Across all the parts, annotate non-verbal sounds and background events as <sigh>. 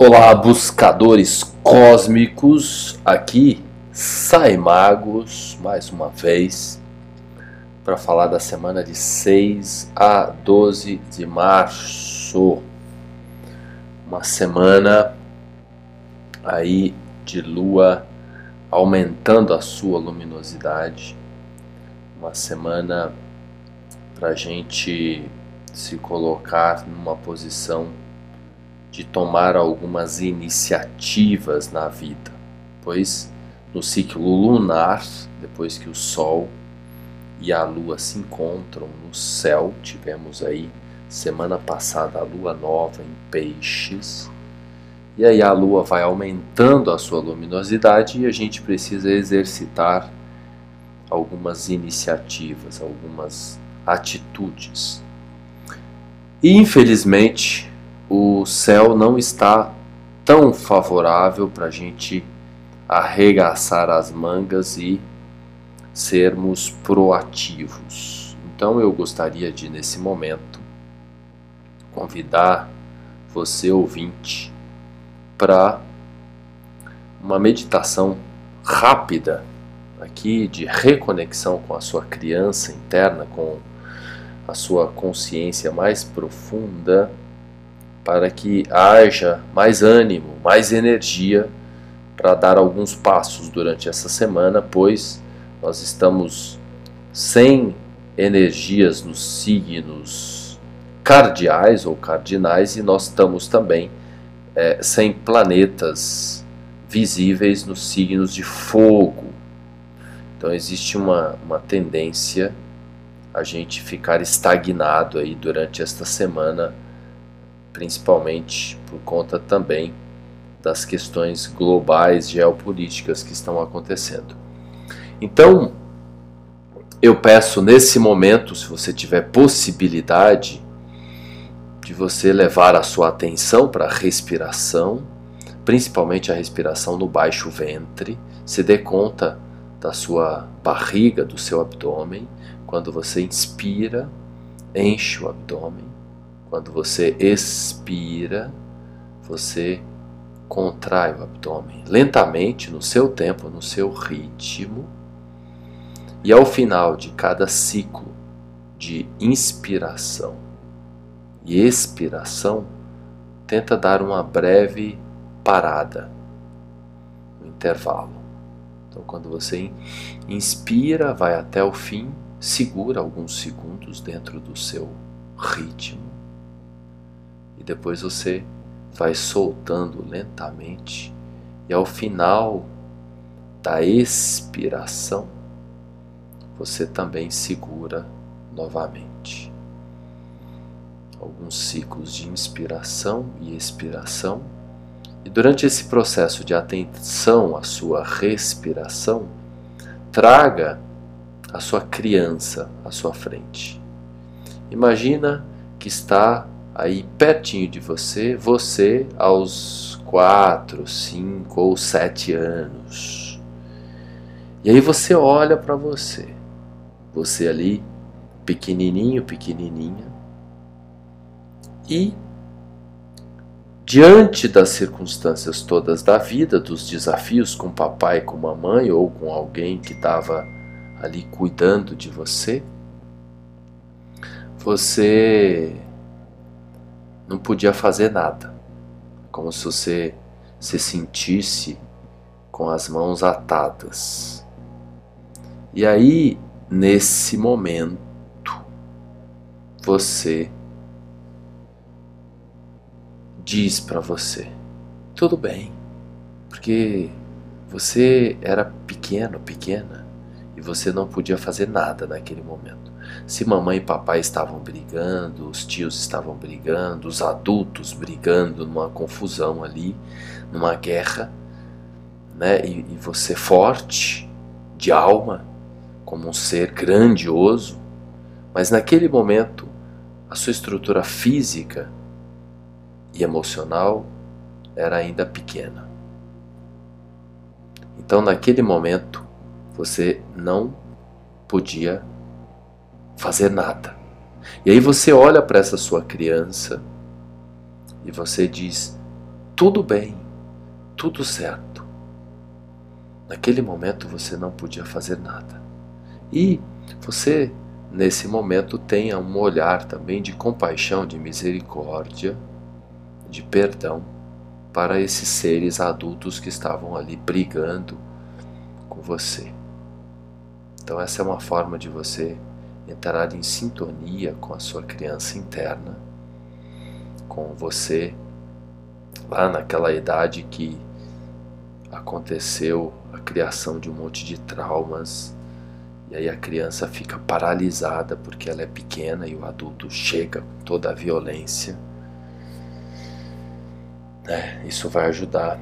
Olá, buscadores cósmicos, aqui Sai Magos mais uma vez para falar da semana de 6 a 12 de março. Uma semana aí de lua aumentando a sua luminosidade, uma semana para a gente se colocar numa posição de tomar algumas iniciativas na vida, pois no ciclo lunar, depois que o Sol e a Lua se encontram no céu, tivemos aí semana passada a Lua nova em Peixes, e aí a Lua vai aumentando a sua luminosidade e a gente precisa exercitar algumas iniciativas, algumas atitudes. E infelizmente o céu não está tão favorável para a gente arregaçar as mangas e sermos proativos. Então eu gostaria de, nesse momento, convidar você, ouvinte, para uma meditação rápida aqui de reconexão com a sua criança interna, com a sua consciência mais profunda para que haja mais ânimo, mais energia para dar alguns passos durante essa semana, pois nós estamos sem energias nos signos cardeais ou cardinais e nós estamos também é, sem planetas visíveis nos signos de fogo. Então existe uma, uma tendência a gente ficar estagnado aí durante esta semana principalmente por conta também das questões globais geopolíticas que estão acontecendo. Então, eu peço nesse momento, se você tiver possibilidade, de você levar a sua atenção para a respiração, principalmente a respiração no baixo ventre, se dê conta da sua barriga, do seu abdômen. Quando você inspira, enche o abdômen. Quando você expira, você contrai o abdômen lentamente, no seu tempo, no seu ritmo. E ao final de cada ciclo de inspiração e expiração, tenta dar uma breve parada, um intervalo. Então, quando você inspira, vai até o fim, segura alguns segundos dentro do seu ritmo depois você vai soltando lentamente e ao final da expiração você também segura novamente. Alguns ciclos de inspiração e expiração. E durante esse processo de atenção à sua respiração, traga a sua criança à sua frente. Imagina que está aí pertinho de você, você aos 4, 5 ou 7 anos. E aí você olha para você, você ali, pequenininho, pequenininha, e diante das circunstâncias todas da vida, dos desafios com papai, com mamãe ou com alguém que estava ali cuidando de você, você não podia fazer nada, como se você se sentisse com as mãos atadas. E aí, nesse momento, você diz para você: tudo bem, porque você era pequeno, pequena, e você não podia fazer nada naquele momento. Se mamãe e papai estavam brigando, os tios estavam brigando, os adultos brigando numa confusão ali, numa guerra, né? E, e você forte de alma, como um ser grandioso, mas naquele momento a sua estrutura física e emocional era ainda pequena. Então, naquele momento, você não podia fazer nada. E aí você olha para essa sua criança e você diz: tudo bem, tudo certo. Naquele momento você não podia fazer nada. E você, nesse momento, tenha um olhar também de compaixão, de misericórdia, de perdão para esses seres adultos que estavam ali brigando com você. Então, essa é uma forma de você entrar em sintonia com a sua criança interna, com você lá naquela idade que aconteceu a criação de um monte de traumas e aí a criança fica paralisada porque ela é pequena e o adulto chega com toda a violência. É, isso vai ajudar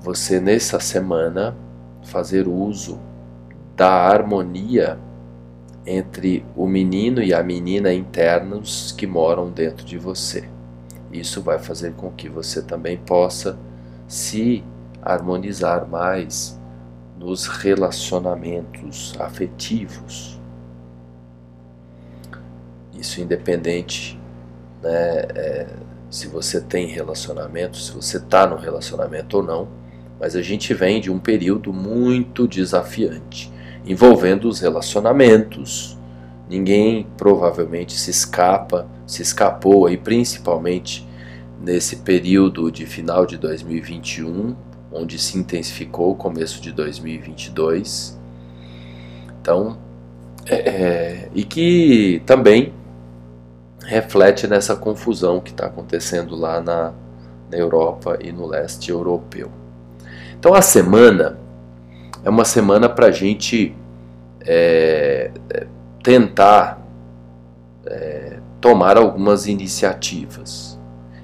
você nessa semana fazer uso da harmonia entre o menino e a menina internos que moram dentro de você. Isso vai fazer com que você também possa se harmonizar mais nos relacionamentos afetivos. Isso independente né, é, se você tem relacionamento, se você está no relacionamento ou não, mas a gente vem de um período muito desafiante envolvendo os relacionamentos. Ninguém provavelmente se escapa, se escapou aí principalmente nesse período de final de 2021, onde se intensificou o começo de 2022. Então, é, é, e que também reflete nessa confusão que está acontecendo lá na, na Europa e no leste europeu. Então, a semana é uma semana para a gente é, é, tentar é, tomar algumas iniciativas.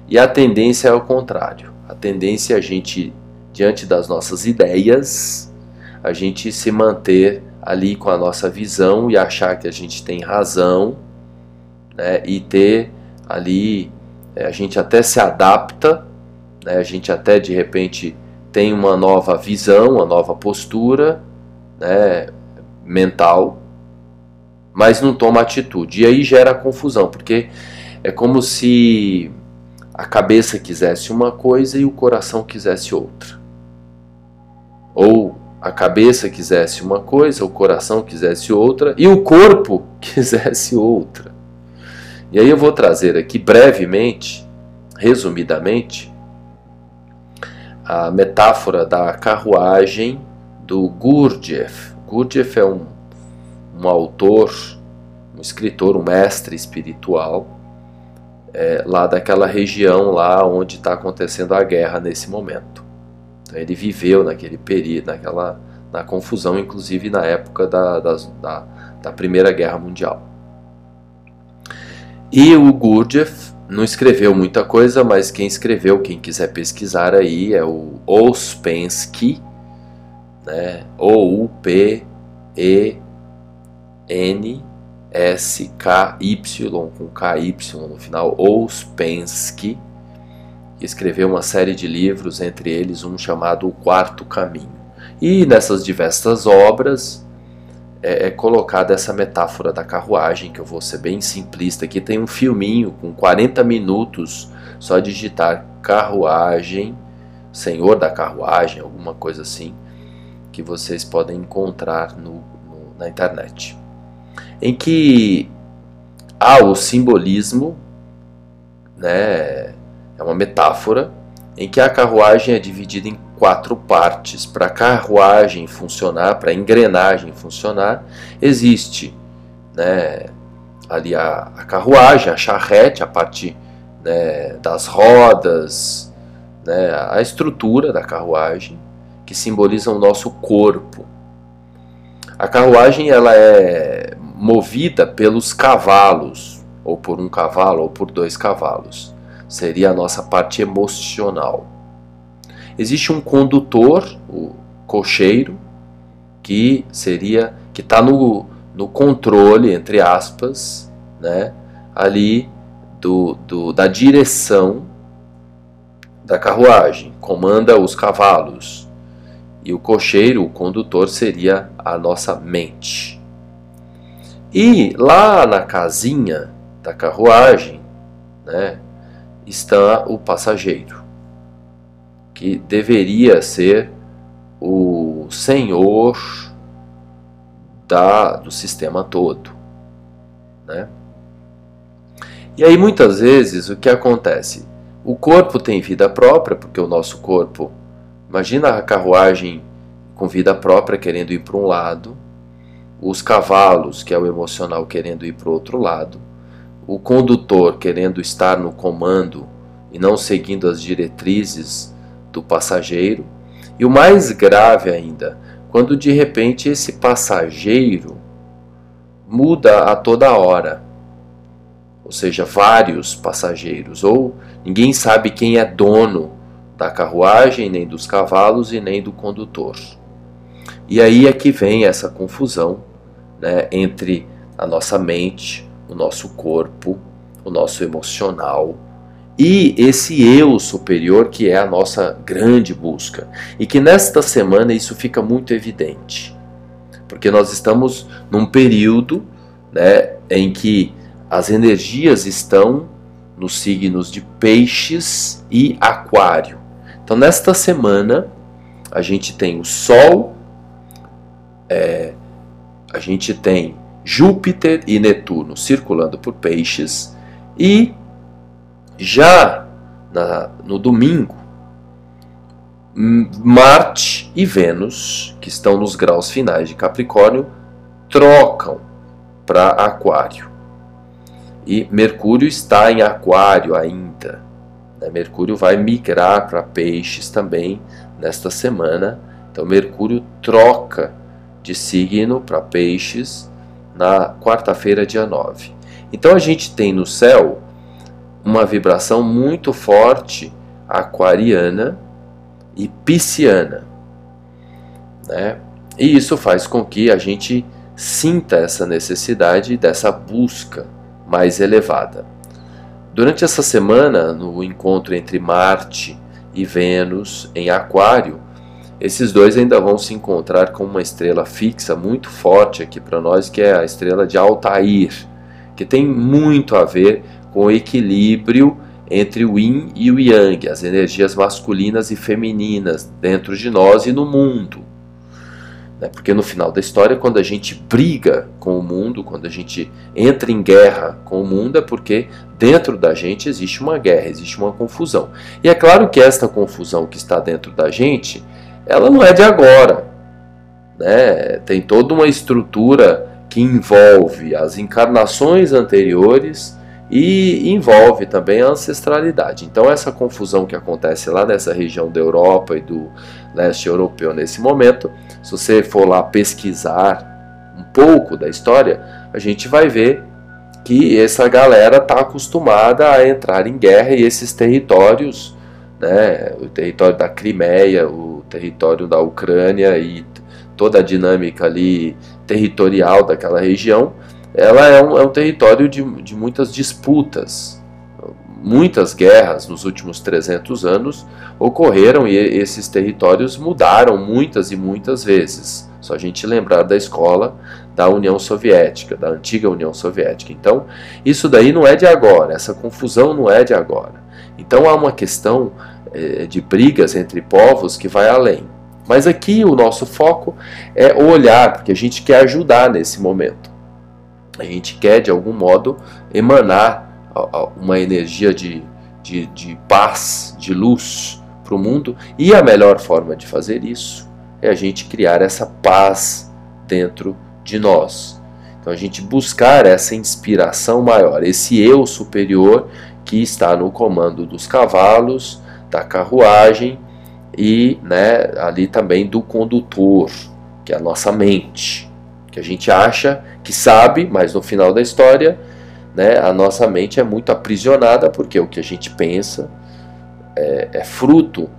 E a tendência é o contrário. A tendência é a gente, diante das nossas ideias, a gente se manter ali com a nossa visão e achar que a gente tem razão, né, e ter ali, é, a gente até se adapta, né, a gente até de repente tem uma nova visão, uma nova postura né, mental, mas não toma atitude. E aí gera confusão, porque é como se a cabeça quisesse uma coisa e o coração quisesse outra. Ou a cabeça quisesse uma coisa, o coração quisesse outra e o corpo <laughs> quisesse outra. E aí eu vou trazer aqui brevemente, resumidamente, a metáfora da carruagem do Gurdjieff. Gurdjieff é um, um autor, um escritor, um mestre espiritual é, lá daquela região lá onde está acontecendo a guerra nesse momento. Então, ele viveu naquele período, naquela na confusão, inclusive na época da, da, da, da Primeira Guerra Mundial. E o Gurdjieff não escreveu muita coisa, mas quem escreveu, quem quiser pesquisar aí, é o Ouspensky, né? O-U-P-E-N-S-K-Y, com K-Y no final, Ouspensky, que escreveu uma série de livros, entre eles um chamado O Quarto Caminho. E nessas diversas obras, é, é colocada essa metáfora da carruagem, que eu vou ser bem simplista aqui. Tem um filminho com 40 minutos, só digitar carruagem, senhor da carruagem, alguma coisa assim, que vocês podem encontrar no, no, na internet. Em que há o simbolismo, né, é uma metáfora, em que a carruagem é dividida em quatro partes. Para a carruagem funcionar, para a engrenagem funcionar, existe né, ali a, a, carruagem, a charrete, a parte né, das rodas, né, a estrutura da carruagem, que simboliza o nosso corpo. A carruagem ela é movida pelos cavalos, ou por um cavalo, ou por dois cavalos. Seria a nossa parte emocional. Existe um condutor, o cocheiro, que seria que está no, no controle, entre aspas, né, ali do, do, da direção da carruagem, comanda os cavalos. E o cocheiro, o condutor, seria a nossa mente. E lá na casinha da carruagem né, está o passageiro. que deveria ser o senhor da, do sistema todo. Né? E aí muitas vezes o que acontece? O corpo tem vida própria, porque o nosso corpo, imagina a carruagem com vida própria querendo ir para um lado, os cavalos, que é o emocional, querendo ir para o outro lado, o condutor querendo estar no comando e não seguindo as diretrizes do passageiro, e o mais grave ainda, quando de repente esse passageiro muda a toda hora, ou seja, vários passageiros, ou ninguém sabe quem é dono da carruagem, nem dos cavalos e nem do condutor. E aí é que vem essa confusão né, entre a nossa mente, o nosso corpo, o nosso emocional e esse eu superior que é a nossa grande busca. E que nesta semana isso fica muito evidente, porque nós estamos num período né, em que as energias estão nos signos de Peixes e Aquário. Então, nesta semana, a gente tem o Sol, é, a gente tem Júpiter e Netuno circulando por Peixes, e já na, no domingo, Marte e Vênus, que estão nos graus finais de Capricórnio, trocam para Aquário. E Mercúrio está em Aquário ainda. Né? Mercúrio vai migrar para Peixes também nesta semana. Então, Mercúrio troca de signo para Peixes na quarta-feira, dia 9. Então, a gente tem no céu uma vibração muito forte aquariana e pisciana. Né? E isso faz com que a gente sinta essa necessidade dessa busca mais elevada. Durante essa semana, no encontro entre Marte e Vênus em Aquário, esses dois ainda vão se encontrar com uma estrela fixa muito forte aqui para nós, que é a estrela de Altair, que tem muito a ver com o equilíbrio entre o yin e o yang, as energias masculinas e femininas dentro de nós e no mundo. Né? Porque no final da história, quando a gente briga com o mundo, quando a gente entra em guerra com o mundo, é porque dentro da gente existe uma guerra, existe uma confusão. E é claro que esta confusão que está dentro da gente, ela não é de agora. Né? Tem toda uma estrutura que envolve as encarnações anteriores e envolve também a ancestralidade. Então, essa confusão que acontece lá nessa região da Europa e do leste europeu nesse momento, se você for lá pesquisar um pouco da história, a gente vai ver que essa galera está acostumada a entrar em guerra e esses territórios, né, o território da Crimeia, o território da Ucrânia e toda a dinâmica ali territorial daquela região, ela é um, é um território de, de muitas disputas. Muitas guerras nos últimos 300 anos ocorreram e esses territórios mudaram muitas e muitas vezes. Só a gente lembrar da escola da União Soviética, da antiga União Soviética. Então, isso daí não é de agora, essa confusão não é de agora. Então, há uma questão de brigas entre povos que vai além. Mas aqui o nosso foco é olhar, porque a gente quer ajudar nesse momento. A gente quer, de algum modo, emanar uma energia de, de, de paz, de luz para o mundo, e a melhor forma de fazer isso é a gente criar essa paz dentro de nós. Então, a gente buscar essa inspiração maior, esse eu superior que está no comando dos cavalos, da carruagem e né, ali também do condutor, que é a nossa mente, que a gente acha que sabe, mas no final da história, né, a nossa mente é muito aprisionada porque o que a gente pensa é, é fruto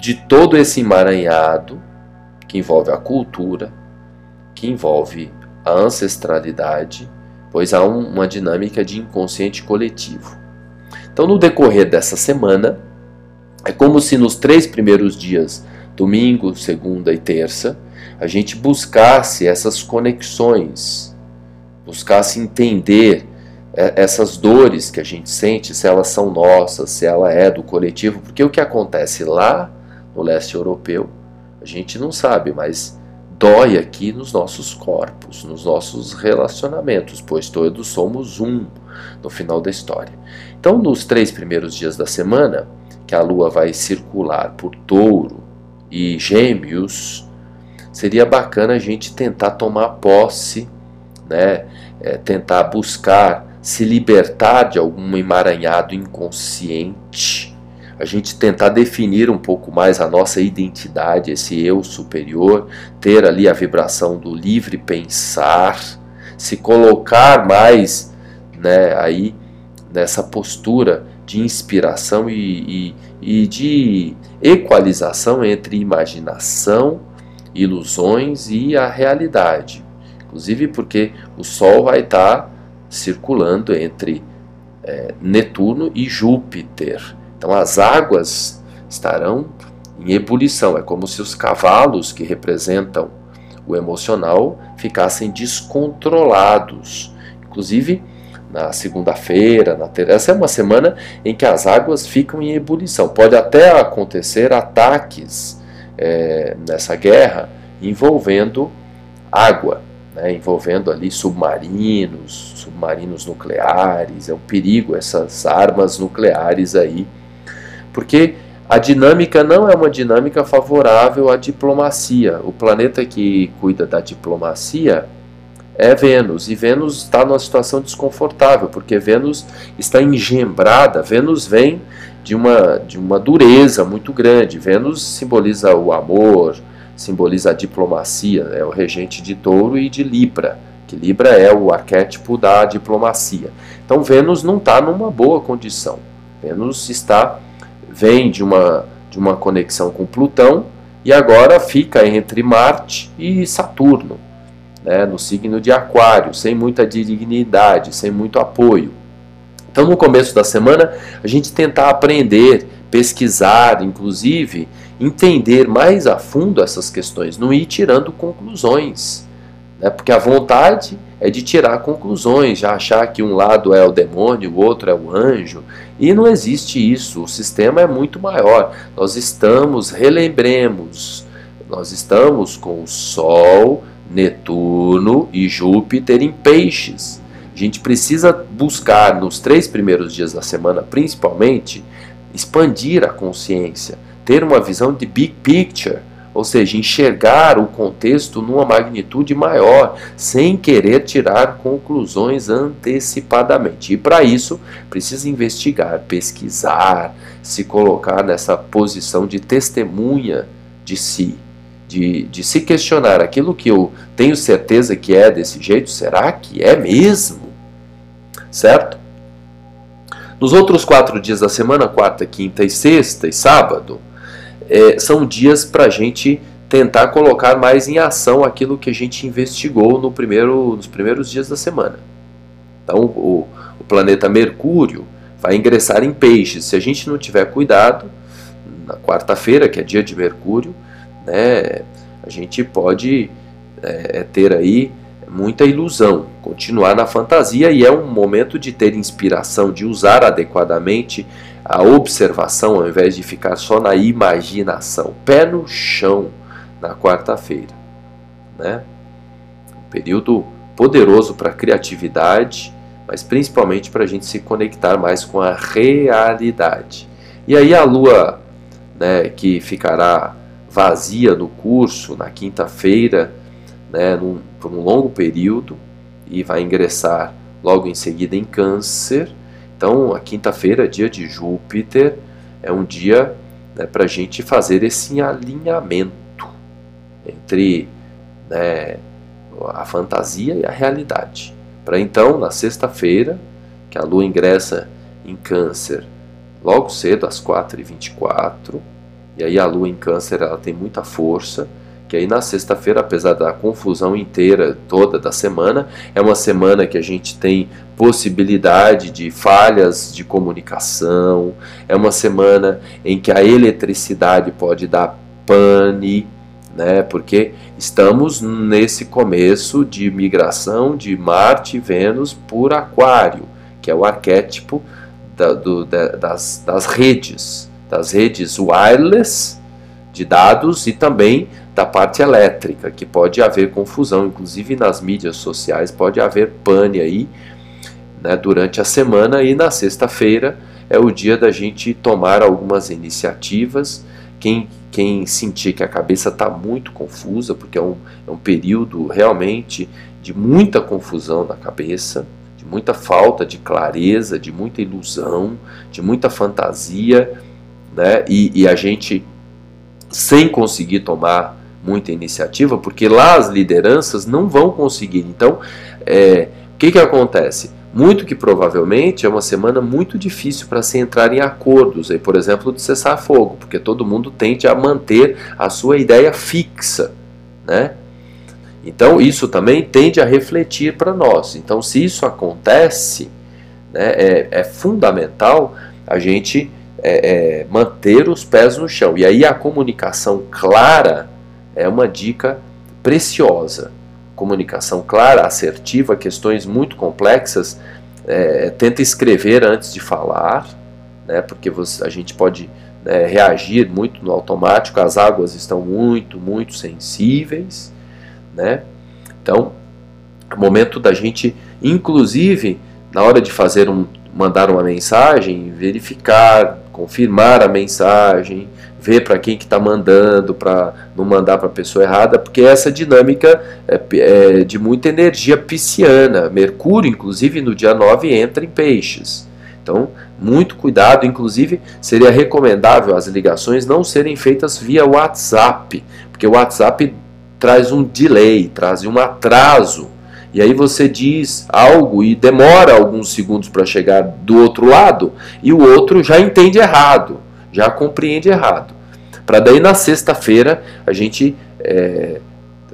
de todo esse emaranhado que envolve a cultura, que envolve a ancestralidade, pois há um, uma dinâmica de inconsciente coletivo. Então, no decorrer dessa semana, é como se nos três primeiros dias, domingo, segunda e terça, a gente buscasse essas conexões, buscasse entender essas dores que a gente sente, se elas são nossas, se ela é do coletivo, porque o que acontece lá no leste europeu, a gente não sabe, mas dói aqui nos nossos corpos, nos nossos relacionamentos, pois todos somos um no final da história. Então, nos três primeiros dias da semana, que a Lua vai circular por Touro e Gêmeos, seria bacana a gente tentar tomar posse, né? É, tentar buscar se libertar de algum emaranhado inconsciente, a gente tentar definir um pouco mais a nossa identidade, esse eu superior, ter ali a vibração do livre pensar, se colocar mais né, aí nessa postura de inspiração e, e, e de equalização entre imaginação, ilusões e a realidade. Inclusive porque o Sol vai estar circulando entre é, Netuno e Júpiter. Então as águas estarão em ebulição. É como se os cavalos que representam o emocional ficassem descontrolados. Inclusive, na segunda-feira, na terça. Essa é uma semana em que as águas ficam em ebulição. Pode até acontecer ataques é, nessa guerra envolvendo água, né, envolvendo ali submarinos, submarinos nucleares. É um perigo essas armas nucleares aí, porque a dinâmica não é uma dinâmica favorável à diplomacia. O planeta que cuida da diplomacia é Vênus. E Vênus está numa situação desconfortável, porque Vênus está engembrada. Vênus vem de uma, de uma dureza muito grande. Vênus simboliza o amor, simboliza a diplomacia, é o regente de touro e de Libra, que Libra é o arquétipo da diplomacia. Então Vênus não está numa boa condição. Vênus está vem de uma, de uma conexão com Plutão e agora fica entre Marte e Saturno né, no signo de Aquário, sem muita dignidade, sem muito apoio. Então, no começo da semana, a gente tentar aprender, pesquisar, inclusive entender mais a fundo essas questões, não ir tirando conclusões, né? porque a vontade é de tirar conclusões, já achar que um lado é o demônio, o outro é o anjo, e não existe isso, o sistema é muito maior. Nós estamos, relembremos, nós estamos com o Sol Netuno e Júpiter em peixes. A gente precisa buscar nos três primeiros dias da semana, principalmente, expandir a consciência, ter uma visão de big picture, ou seja, enxergar o contexto numa magnitude maior, sem querer tirar conclusões antecipadamente. E para isso, precisa investigar, pesquisar, se colocar nessa posição de testemunha de si de, de se questionar aquilo que eu tenho certeza que é desse jeito, será que é mesmo? Certo? Nos outros quatro dias da semana, quarta, quinta e sexta e sábado, é, são dias para a gente tentar colocar mais em ação aquilo que a gente investigou no primeiro, nos primeiros dias da semana. Então, o, o planeta Mercúrio vai ingressar em peixes. Se a gente não tiver cuidado, na quarta-feira, que é dia de Mercúrio, né, a gente pode é, é, ter aí muita ilusão, continuar na fantasia e é um momento de ter inspiração, de usar adequadamente a observação ao invés de ficar só na imaginação. Pé no chão na quarta-feira. Né? Um período poderoso para criatividade, mas principalmente para a gente se conectar mais com a realidade. E aí a lua, né, que ficará vazia no curso na quinta-feira, né, num, por um longo período, e vai ingressar logo em seguida em Câncer. Então, a quinta-feira, dia de Júpiter, é um dia né, para a gente fazer esse alinhamento entre né, a fantasia e a realidade. Para então, na sexta-feira, que a Lua ingressa em Câncer logo cedo, às 4h24, e aí a lua em câncer ela tem muita força, que aí na sexta-feira, apesar da confusão inteira toda da semana, é uma semana que a gente tem possibilidade de falhas de comunicação, é uma semana em que a eletricidade pode dar pane, né? Porque estamos nesse começo de migração de Marte e Vênus por Aquário, que é o arquétipo da, do, da, das, das redes, das redes wireless de dados e também da parte elétrica, que pode haver confusão, inclusive nas mídias sociais pode haver pane aí né, durante a semana e na sexta-feira é o dia da gente tomar algumas iniciativas. Quem, quem sentir que a cabeça está muito confusa, porque é um, é um período realmente de muita confusão na cabeça, de muita falta de clareza, de muita ilusão, de muita fantasia, né? e, e a gente sem conseguir tomar muita iniciativa, porque lá as lideranças não vão conseguir. Então, é, o que, que acontece? Muito que provavelmente é uma semana muito difícil para se entrar em acordos, aí, por exemplo, de cessar fogo, porque todo mundo tende a manter a sua ideia fixa, né? Então isso também tende a refletir para nós. Então se isso acontece, né, é, é fundamental a gente é, é, manter os pés no chão. E aí a comunicação clara é uma dica preciosa. Comunicação clara, assertiva, questões muito complexas, é, tenta escrever antes de falar, né, porque você, a gente pode né, reagir muito no automático, as águas estão muito, muito sensíveis. Né? Então, é momento da gente, inclusive, na hora de fazer um, mandar uma mensagem, verificar, confirmar a mensagem, ver para quem que está mandando, para não mandar para a pessoa errada, porque essa dinâmica é, é, de muita energia pisciana. Mercúrio, inclusive, no dia 9 entra em peixes. Então, muito cuidado, inclusive seria recomendável as ligações não serem feitas via WhatsApp, porque o WhatsApp traz um delay, traz um atraso e aí você diz algo e demora alguns segundos para chegar do outro lado e o outro já entende errado, já compreende errado. Para daí na sexta-feira a gente é,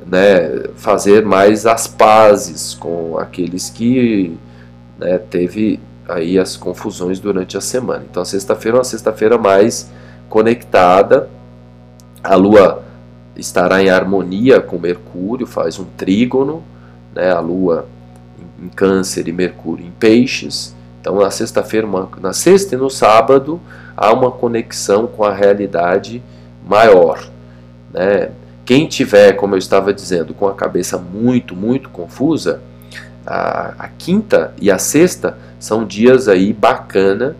né, fazer mais as pazes com aqueles que né, teve aí as confusões durante a semana. Então a sexta-feira é uma sexta-feira mais conectada. A Lua estará em harmonia com Mercúrio, faz um trígono né, a Lua em Câncer e Mercúrio em Peixes. Então, na sexta-feira, na sexta e no sábado, há uma conexão com a realidade maior. Né? Quem tiver, como eu estava dizendo, com a cabeça muito, muito confusa, a, a quinta e a sexta são dias aí bacana,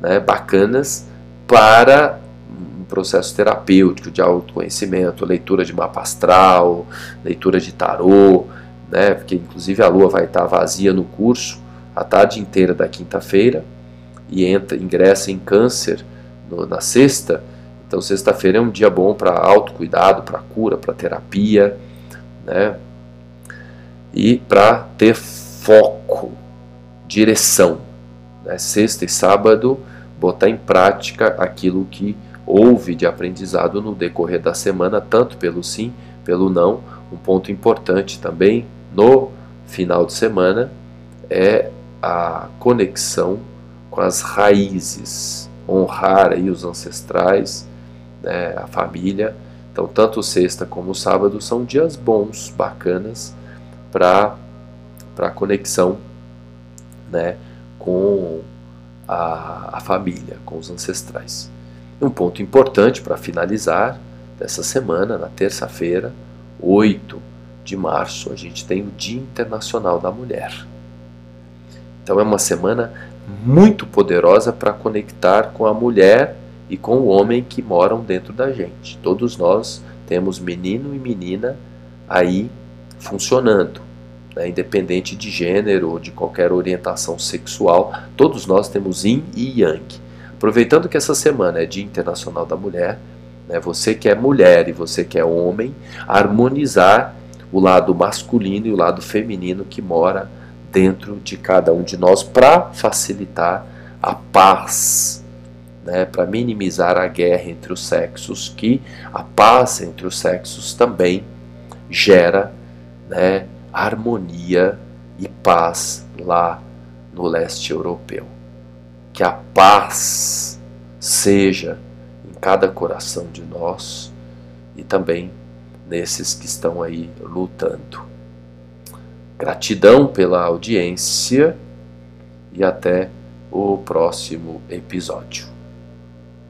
né, bacanas para um processo terapêutico de autoconhecimento, leitura de mapa astral, leitura de tarô, né, porque inclusive a lua vai estar vazia no curso a tarde inteira da quinta-feira e entra, ingressa em câncer no, na sexta. Então sexta-feira é um dia bom para autocuidado, para cura, para terapia, né? E para ter foco, direção. Né? Sexta e sábado botar em prática aquilo que houve de aprendizado no decorrer da semana, tanto pelo sim, pelo não. Um ponto importante também no final de semana é a conexão com as raízes, honrar aí os ancestrais, né, a família. Então, tanto sexta como sábado são dias bons, bacanas para para conexão, né, com a, a família, com os ancestrais. Um ponto importante para finalizar dessa semana, na terça-feira, 8 de março, a gente tem o Dia Internacional da Mulher. Então é uma semana muito poderosa para conectar com a mulher e com o homem que moram dentro da gente. Todos nós temos menino e menina aí funcionando, né? independente de gênero ou de qualquer orientação sexual, todos nós temos yin e yang. Aproveitando que essa semana é Dia Internacional da Mulher, né? você que é mulher e você que é homem, harmonizar o lado masculino e o lado feminino que mora dentro de cada um de nós para facilitar a paz, né, para minimizar a guerra entre os sexos, que a paz entre os sexos também gera né, harmonia e paz lá no leste europeu. Que a paz seja em cada coração de nós e também nesses que estão aí lutando. Gratidão pela audiência e até o próximo episódio.